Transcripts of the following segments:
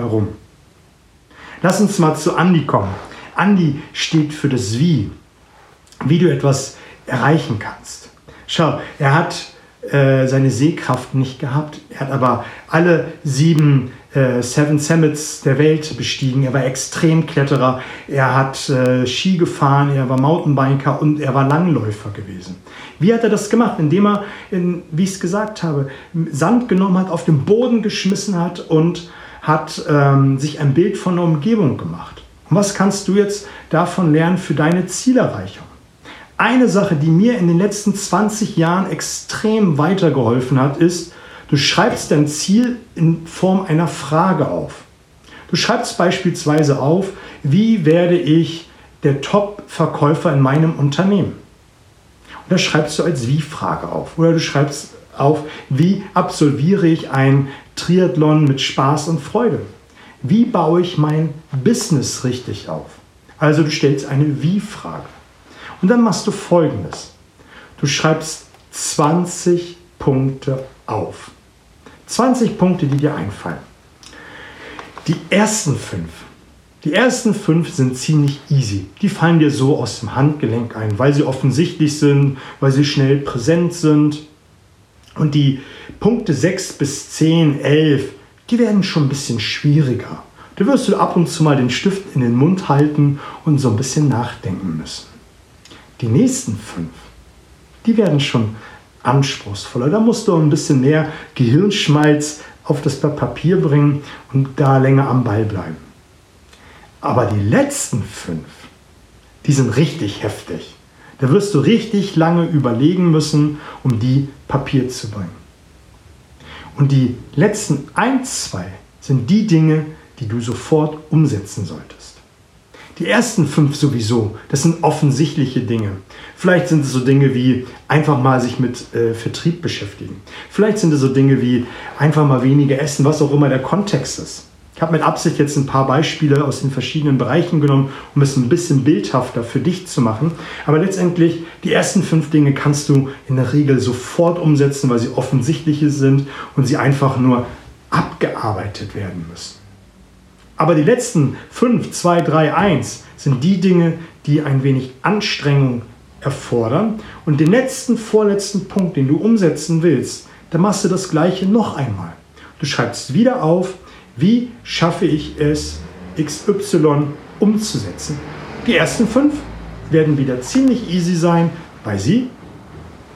Warum? Lass uns mal zu Andi kommen. Andi steht für das Wie, wie du etwas erreichen kannst. Schau, er hat äh, seine Sehkraft nicht gehabt. Er hat aber alle sieben äh, Seven Summits der Welt bestiegen. Er war Extremkletterer, er hat äh, Ski gefahren, er war Mountainbiker und er war Langläufer gewesen. Wie hat er das gemacht? Indem er, in, wie ich es gesagt habe, Sand genommen hat, auf den Boden geschmissen hat und hat ähm, sich ein Bild von der Umgebung gemacht. Und was kannst du jetzt davon lernen für deine Zielerreichung? Eine Sache, die mir in den letzten 20 Jahren extrem weitergeholfen hat, ist, du schreibst dein Ziel in Form einer Frage auf. Du schreibst beispielsweise auf, wie werde ich der Top-Verkäufer in meinem Unternehmen? Und das schreibst du als Wie-Frage auf. Oder du schreibst auf, wie absolviere ich ein Triathlon mit Spaß und Freude? Wie baue ich mein Business richtig auf? Also du stellst eine Wie-Frage. Und dann machst du folgendes. Du schreibst 20 Punkte auf. 20 Punkte, die dir einfallen. Die ersten fünf. Die ersten fünf sind ziemlich easy. Die fallen dir so aus dem Handgelenk ein, weil sie offensichtlich sind, weil sie schnell präsent sind. Und die Punkte 6 bis 10, 11, die werden schon ein bisschen schwieriger. Da wirst du ab und zu mal den Stift in den Mund halten und so ein bisschen nachdenken müssen. Die nächsten fünf, die werden schon anspruchsvoller. Da musst du ein bisschen mehr Gehirnschmalz auf das Papier bringen und da länger am Ball bleiben. Aber die letzten fünf, die sind richtig heftig. Da wirst du richtig lange überlegen müssen, um die Papier zu bringen. Und die letzten ein, zwei sind die Dinge, die du sofort umsetzen solltest. Die ersten fünf sowieso, das sind offensichtliche Dinge. Vielleicht sind es so Dinge wie einfach mal sich mit äh, Vertrieb beschäftigen. Vielleicht sind es so Dinge wie einfach mal weniger essen, was auch immer der Kontext ist. Ich habe mit Absicht jetzt ein paar Beispiele aus den verschiedenen Bereichen genommen, um es ein bisschen bildhafter für dich zu machen. Aber letztendlich, die ersten fünf Dinge kannst du in der Regel sofort umsetzen, weil sie offensichtliche sind und sie einfach nur abgearbeitet werden müssen. Aber die letzten 5, 2, 3, 1 sind die Dinge, die ein wenig Anstrengung erfordern. Und den letzten, vorletzten Punkt, den du umsetzen willst, da machst du das gleiche noch einmal. Du schreibst wieder auf, wie schaffe ich es, XY umzusetzen. Die ersten fünf werden wieder ziemlich easy sein, weil sie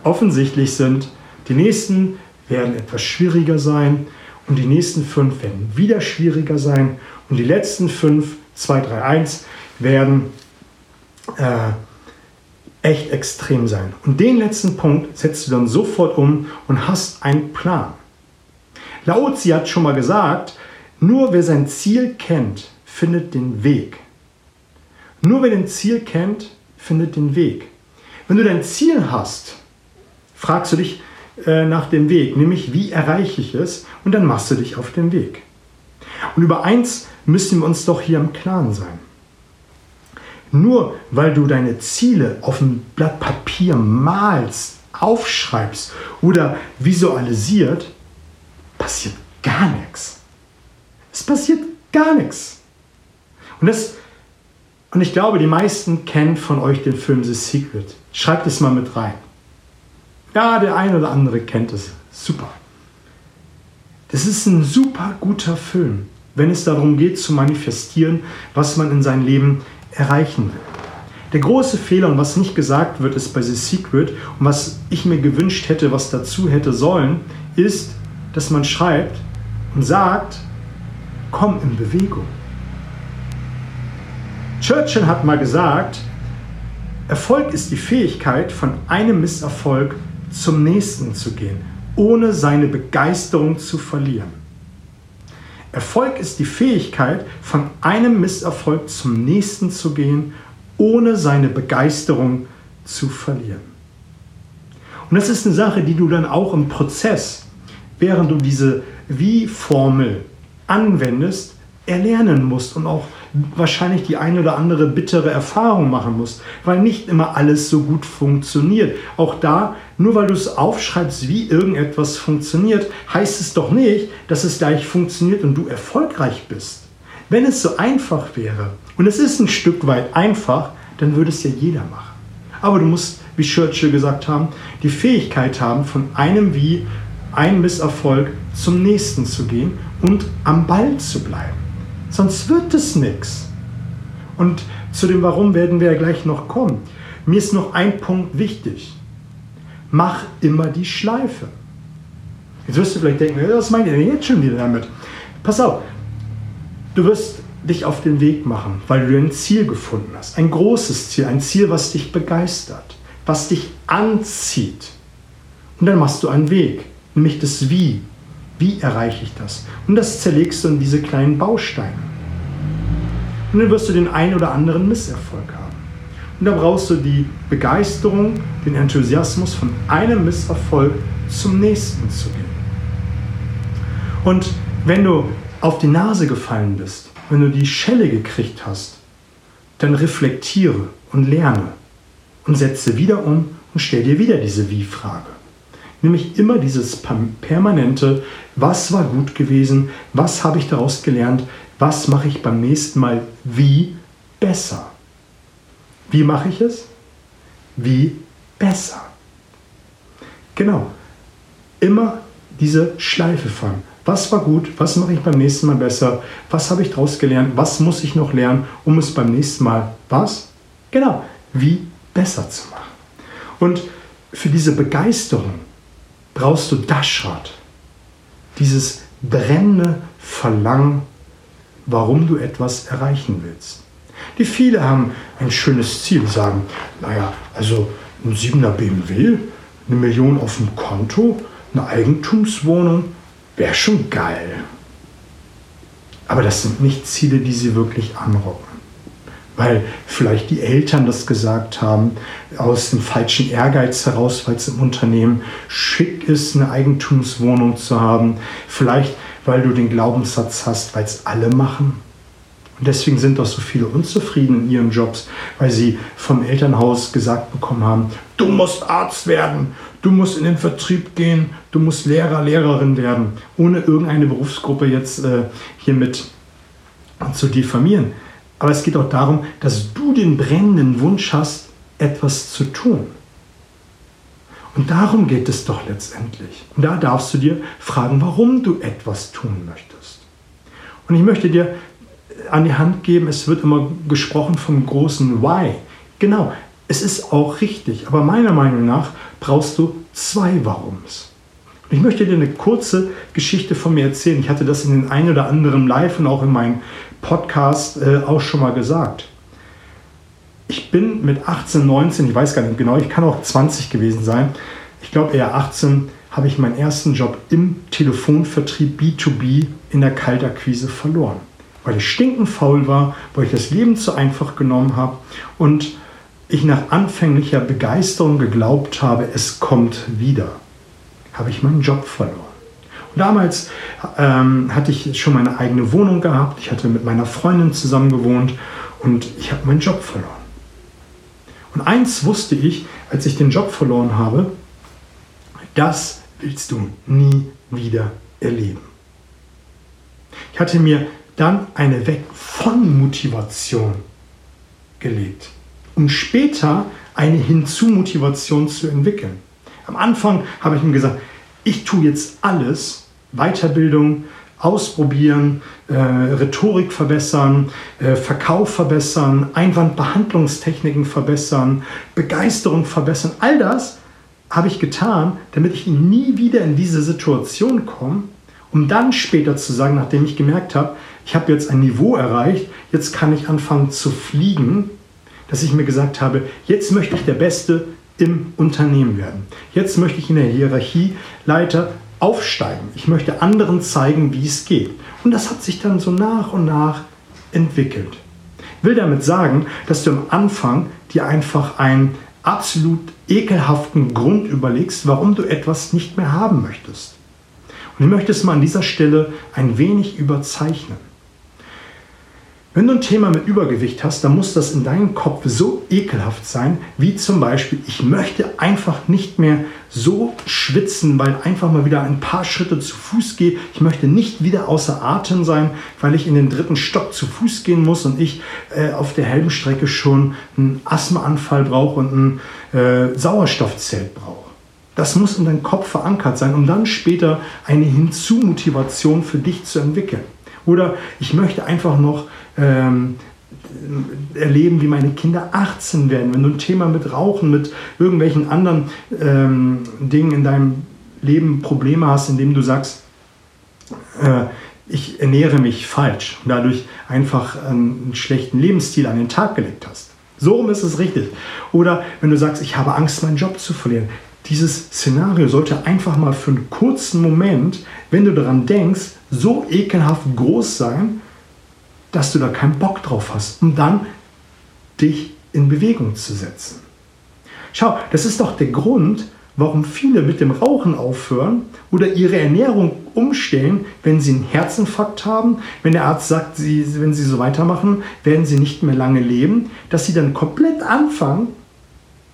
offensichtlich sind. Die nächsten werden etwas schwieriger sein und die nächsten fünf werden wieder schwieriger sein und die letzten fünf, 2, 3, 1, werden äh, echt extrem sein. Und den letzten Punkt setzt du dann sofort um und hast einen Plan. Laozi hat schon mal gesagt, nur wer sein Ziel kennt, findet den Weg. Nur wer den Ziel kennt, findet den Weg. Wenn du dein Ziel hast, fragst du dich äh, nach dem Weg, nämlich wie erreiche ich es, und dann machst du dich auf den Weg. Und über eins müssen wir uns doch hier im Klaren sein. Nur weil du deine Ziele auf ein Blatt Papier malst, aufschreibst oder visualisiert, passiert gar nichts. Es passiert gar nichts. Und, das, und ich glaube, die meisten kennen von euch den Film The Secret. Schreibt es mal mit rein. Ja, der eine oder andere kennt es. Super. Das ist ein super guter Film wenn es darum geht zu manifestieren, was man in seinem Leben erreichen will. Der große Fehler und was nicht gesagt wird, ist bei The Secret und was ich mir gewünscht hätte, was dazu hätte sollen, ist, dass man schreibt und sagt, komm in Bewegung. Churchill hat mal gesagt, Erfolg ist die Fähigkeit, von einem Misserfolg zum nächsten zu gehen, ohne seine Begeisterung zu verlieren. Erfolg ist die Fähigkeit, von einem Misserfolg zum nächsten zu gehen, ohne seine Begeisterung zu verlieren. Und das ist eine Sache, die du dann auch im Prozess, während du diese Wie-Formel anwendest, erlernen musst und auch wahrscheinlich die eine oder andere bittere Erfahrung machen musst, weil nicht immer alles so gut funktioniert. Auch da Nur weil du es aufschreibst, wie irgendetwas funktioniert, heißt es doch nicht, dass es gleich funktioniert und du erfolgreich bist. Wenn es so einfach wäre, und es ist ein Stück weit einfach, dann würde es ja jeder machen. Aber du musst, wie Churchill gesagt haben, die Fähigkeit haben, von einem Wie, ein Misserfolg zum nächsten zu gehen und am Ball zu bleiben. Sonst wird es nichts. Und zu dem Warum werden wir ja gleich noch kommen. Mir ist noch ein Punkt wichtig. Mach immer die Schleife. Jetzt wirst du vielleicht denken, was meint ihr denn jetzt schon wieder damit? Pass auf, du wirst dich auf den Weg machen, weil du ein Ziel gefunden hast. Ein großes Ziel, ein Ziel, was dich begeistert, was dich anzieht. Und dann machst du einen Weg, nämlich das Wie. Wie erreiche ich das? Und das zerlegst du in diese kleinen Bausteine. Und dann wirst du den einen oder anderen Misserfolg haben. Und da brauchst du die Begeisterung, den Enthusiasmus von einem Misserfolg zum nächsten zu gehen. Und wenn du auf die Nase gefallen bist, wenn du die Schelle gekriegt hast, dann reflektiere und lerne und setze wieder um und stell dir wieder diese Wie-Frage. Nämlich immer dieses permanente, was war gut gewesen, was habe ich daraus gelernt, was mache ich beim nächsten Mal wie besser. Wie mache ich es? Wie besser. Genau. Immer diese Schleife fahren. Was war gut? Was mache ich beim nächsten Mal besser? Was habe ich daraus gelernt? Was muss ich noch lernen, um es beim nächsten Mal was? Genau, wie besser zu machen. Und für diese Begeisterung brauchst du Daschrad. Dieses brennende Verlangen, warum du etwas erreichen willst. Die viele haben ein schönes Ziel, sagen, naja, also ein 7er BMW, eine Million auf dem Konto, eine Eigentumswohnung, wäre schon geil. Aber das sind nicht Ziele, die sie wirklich anrocken. Weil vielleicht die Eltern das gesagt haben, aus dem falschen Ehrgeiz heraus, weil es im Unternehmen schick ist, eine Eigentumswohnung zu haben. Vielleicht, weil du den Glaubenssatz hast, weil es alle machen. Und deswegen sind doch so viele unzufrieden in ihren Jobs, weil sie vom Elternhaus gesagt bekommen haben, du musst Arzt werden, du musst in den Vertrieb gehen, du musst Lehrer, Lehrerin werden, ohne irgendeine Berufsgruppe jetzt äh, hiermit zu diffamieren. Aber es geht auch darum, dass du den brennenden Wunsch hast, etwas zu tun. Und darum geht es doch letztendlich. Und da darfst du dir fragen, warum du etwas tun möchtest. Und ich möchte dir an die Hand geben, es wird immer gesprochen vom großen Why. Genau, es ist auch richtig, aber meiner Meinung nach brauchst du zwei Warums. Und ich möchte dir eine kurze Geschichte von mir erzählen. Ich hatte das in den ein oder anderen Live und auch in meinem Podcast äh, auch schon mal gesagt. Ich bin mit 18, 19, ich weiß gar nicht genau, ich kann auch 20 gewesen sein. Ich glaube eher 18 habe ich meinen ersten Job im Telefonvertrieb B2B in der Kaltakquise verloren weil ich stinkend faul war, weil ich das Leben zu einfach genommen habe und ich nach anfänglicher Begeisterung geglaubt habe, es kommt wieder, habe ich meinen Job verloren. Und damals ähm, hatte ich schon meine eigene Wohnung gehabt, ich hatte mit meiner Freundin zusammen gewohnt und ich habe meinen Job verloren. Und eins wusste ich, als ich den Job verloren habe, das willst du nie wieder erleben. Ich hatte mir dann eine Weg von Motivation gelegt, um später eine Hinzu-Motivation zu entwickeln. Am Anfang habe ich mir gesagt, ich tue jetzt alles, Weiterbildung, ausprobieren, äh, Rhetorik verbessern, äh, Verkauf verbessern, Einwandbehandlungstechniken verbessern, Begeisterung verbessern. All das habe ich getan, damit ich nie wieder in diese Situation komme, um dann später zu sagen, nachdem ich gemerkt habe, ich habe jetzt ein Niveau erreicht, jetzt kann ich anfangen zu fliegen, dass ich mir gesagt habe, jetzt möchte ich der Beste im Unternehmen werden. Jetzt möchte ich in der Hierarchieleiter aufsteigen. Ich möchte anderen zeigen, wie es geht. Und das hat sich dann so nach und nach entwickelt. Ich will damit sagen, dass du am Anfang dir einfach einen absolut ekelhaften Grund überlegst, warum du etwas nicht mehr haben möchtest. Und ich möchte es mal an dieser Stelle ein wenig überzeichnen. Wenn du ein Thema mit Übergewicht hast, dann muss das in deinem Kopf so ekelhaft sein, wie zum Beispiel, ich möchte einfach nicht mehr so schwitzen, weil einfach mal wieder ein paar Schritte zu Fuß gehe. Ich möchte nicht wieder außer Atem sein, weil ich in den dritten Stock zu Fuß gehen muss und ich äh, auf der halben Strecke schon einen Asthmaanfall brauche und ein äh, Sauerstoffzelt brauche. Das muss in deinem Kopf verankert sein, um dann später eine Hinzumotivation für dich zu entwickeln. Oder ich möchte einfach noch ähm, erleben, wie meine Kinder 18 werden. Wenn du ein Thema mit Rauchen, mit irgendwelchen anderen ähm, Dingen in deinem Leben Probleme hast, indem du sagst, äh, ich ernähre mich falsch und dadurch einfach einen schlechten Lebensstil an den Tag gelegt hast. So ist es richtig. Oder wenn du sagst, ich habe Angst, meinen Job zu verlieren. Dieses Szenario sollte einfach mal für einen kurzen Moment, wenn du daran denkst, so ekelhaft groß sein, dass du da keinen Bock drauf hast, um dann dich in Bewegung zu setzen. Schau, das ist doch der Grund, warum viele mit dem Rauchen aufhören oder ihre Ernährung umstellen, wenn sie einen Herzinfarkt haben, wenn der Arzt sagt, sie, wenn sie so weitermachen, werden sie nicht mehr lange leben, dass sie dann komplett anfangen,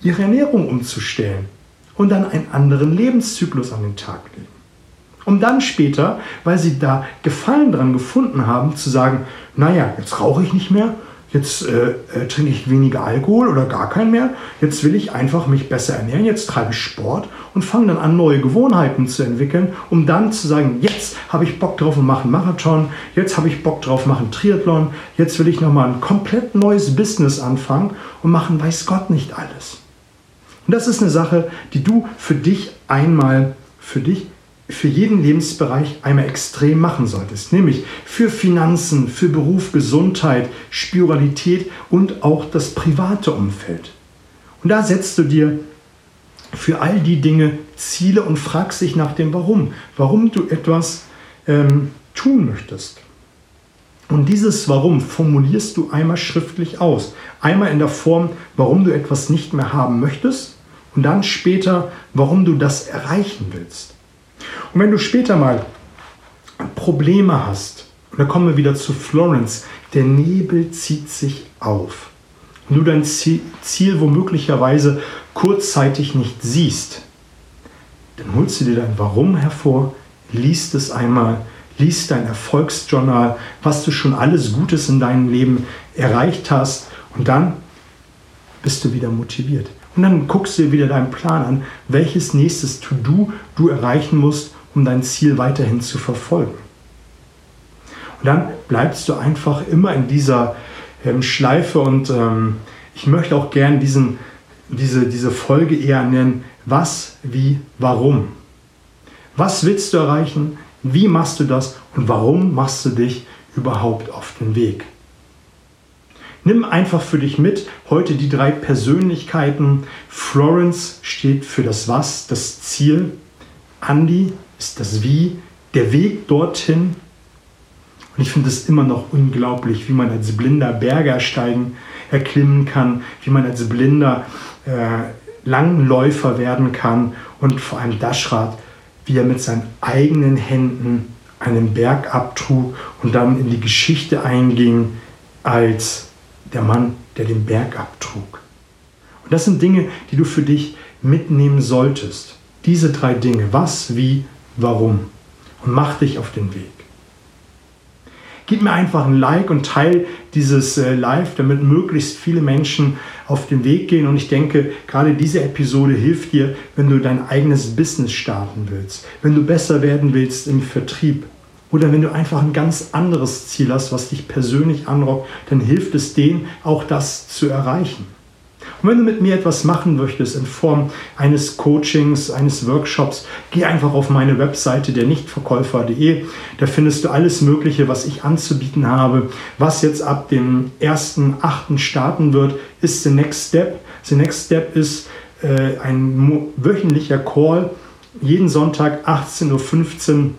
ihre Ernährung umzustellen und dann einen anderen Lebenszyklus an den Tag legen um dann später, weil sie da Gefallen dran gefunden haben, zu sagen, naja, jetzt rauche ich nicht mehr, jetzt äh, äh, trinke ich weniger Alkohol oder gar keinen mehr, jetzt will ich einfach mich besser ernähren, jetzt treibe ich Sport und fange dann an, neue Gewohnheiten zu entwickeln, um dann zu sagen, jetzt habe ich Bock drauf und mache einen Marathon, jetzt habe ich Bock drauf, mache einen Triathlon, jetzt will ich nochmal ein komplett neues Business anfangen und machen, weiß Gott nicht alles. Und das ist eine Sache, die du für dich einmal für dich für jeden Lebensbereich einmal extrem machen solltest, nämlich für Finanzen, für Beruf, Gesundheit, Spiritualität und auch das private Umfeld. Und da setzt du dir für all die Dinge Ziele und fragst dich nach dem Warum, warum du etwas ähm, tun möchtest. Und dieses Warum formulierst du einmal schriftlich aus. Einmal in der Form, warum du etwas nicht mehr haben möchtest und dann später, warum du das erreichen willst. Und wenn du später mal Probleme hast, und da kommen wir wieder zu Florence, der Nebel zieht sich auf und du dein Ziel womöglicherweise kurzzeitig nicht siehst, dann holst du dir dein Warum hervor, liest es einmal, liest dein Erfolgsjournal, was du schon alles Gutes in deinem Leben erreicht hast und dann bist du wieder motiviert. Und dann guckst du dir wieder deinen Plan an, welches nächstes To-Do du erreichen musst, um dein Ziel weiterhin zu verfolgen. Und dann bleibst du einfach immer in dieser ähm, Schleife und ähm, ich möchte auch gern diesen, diese, diese Folge eher nennen, was, wie, warum. Was willst du erreichen? Wie machst du das? Und warum machst du dich überhaupt auf den Weg? Nimm einfach für dich mit heute die drei Persönlichkeiten. Florence steht für das Was, das Ziel. Andy ist das Wie, der Weg dorthin. Und ich finde es immer noch unglaublich, wie man als Blinder Berge ersteigen, erklimmen kann, wie man als Blinder äh, Langläufer werden kann und vor allem Daschrad, wie er mit seinen eigenen Händen einen Berg abtrug und dann in die Geschichte einging als der Mann, der den Berg abtrug. Und das sind Dinge, die du für dich mitnehmen solltest. Diese drei Dinge, was, wie, warum. Und mach dich auf den Weg. Gib mir einfach ein Like und teile dieses äh, Live, damit möglichst viele Menschen auf den Weg gehen. Und ich denke, gerade diese Episode hilft dir, wenn du dein eigenes Business starten willst, wenn du besser werden willst im Vertrieb, oder wenn du einfach ein ganz anderes Ziel hast, was dich persönlich anrockt, dann hilft es denen, auch das zu erreichen. Und wenn du mit mir etwas machen möchtest in Form eines Coachings, eines Workshops, geh einfach auf meine Webseite der Nichtverkäufer.de. Da findest du alles Mögliche, was ich anzubieten habe. Was jetzt ab dem 1.8. starten wird, ist The Next Step. The Next Step ist äh, ein wöchentlicher Call, jeden Sonntag 18.15 Uhr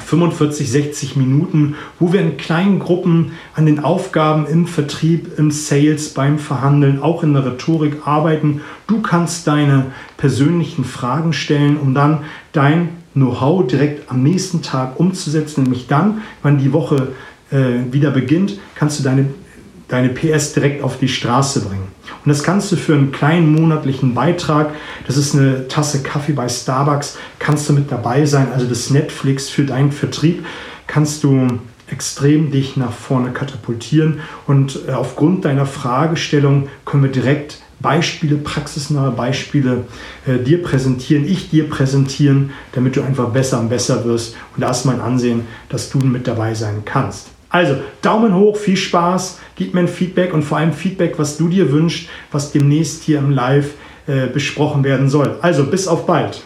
45, 60 Minuten, wo wir in kleinen Gruppen an den Aufgaben im Vertrieb, im Sales, beim Verhandeln, auch in der Rhetorik arbeiten. Du kannst deine persönlichen Fragen stellen, um dann dein Know-how direkt am nächsten Tag umzusetzen, nämlich dann, wann die Woche äh, wieder beginnt, kannst du deine, deine PS direkt auf die Straße bringen. Und das kannst du für einen kleinen monatlichen Beitrag, das ist eine Tasse Kaffee bei Starbucks, kannst du mit dabei sein. Also das Netflix für deinen Vertrieb kannst du extrem dich nach vorne katapultieren. Und äh, aufgrund deiner Fragestellung können wir direkt Beispiele, praxisnahe Beispiele äh, dir präsentieren, ich dir präsentieren, damit du einfach besser und besser wirst. Und da ist mein Ansehen, dass du mit dabei sein kannst. Also Daumen hoch, viel Spaß, gib mir ein Feedback und vor allem Feedback, was du dir wünschst, was demnächst hier im Live äh, besprochen werden soll. Also bis auf bald.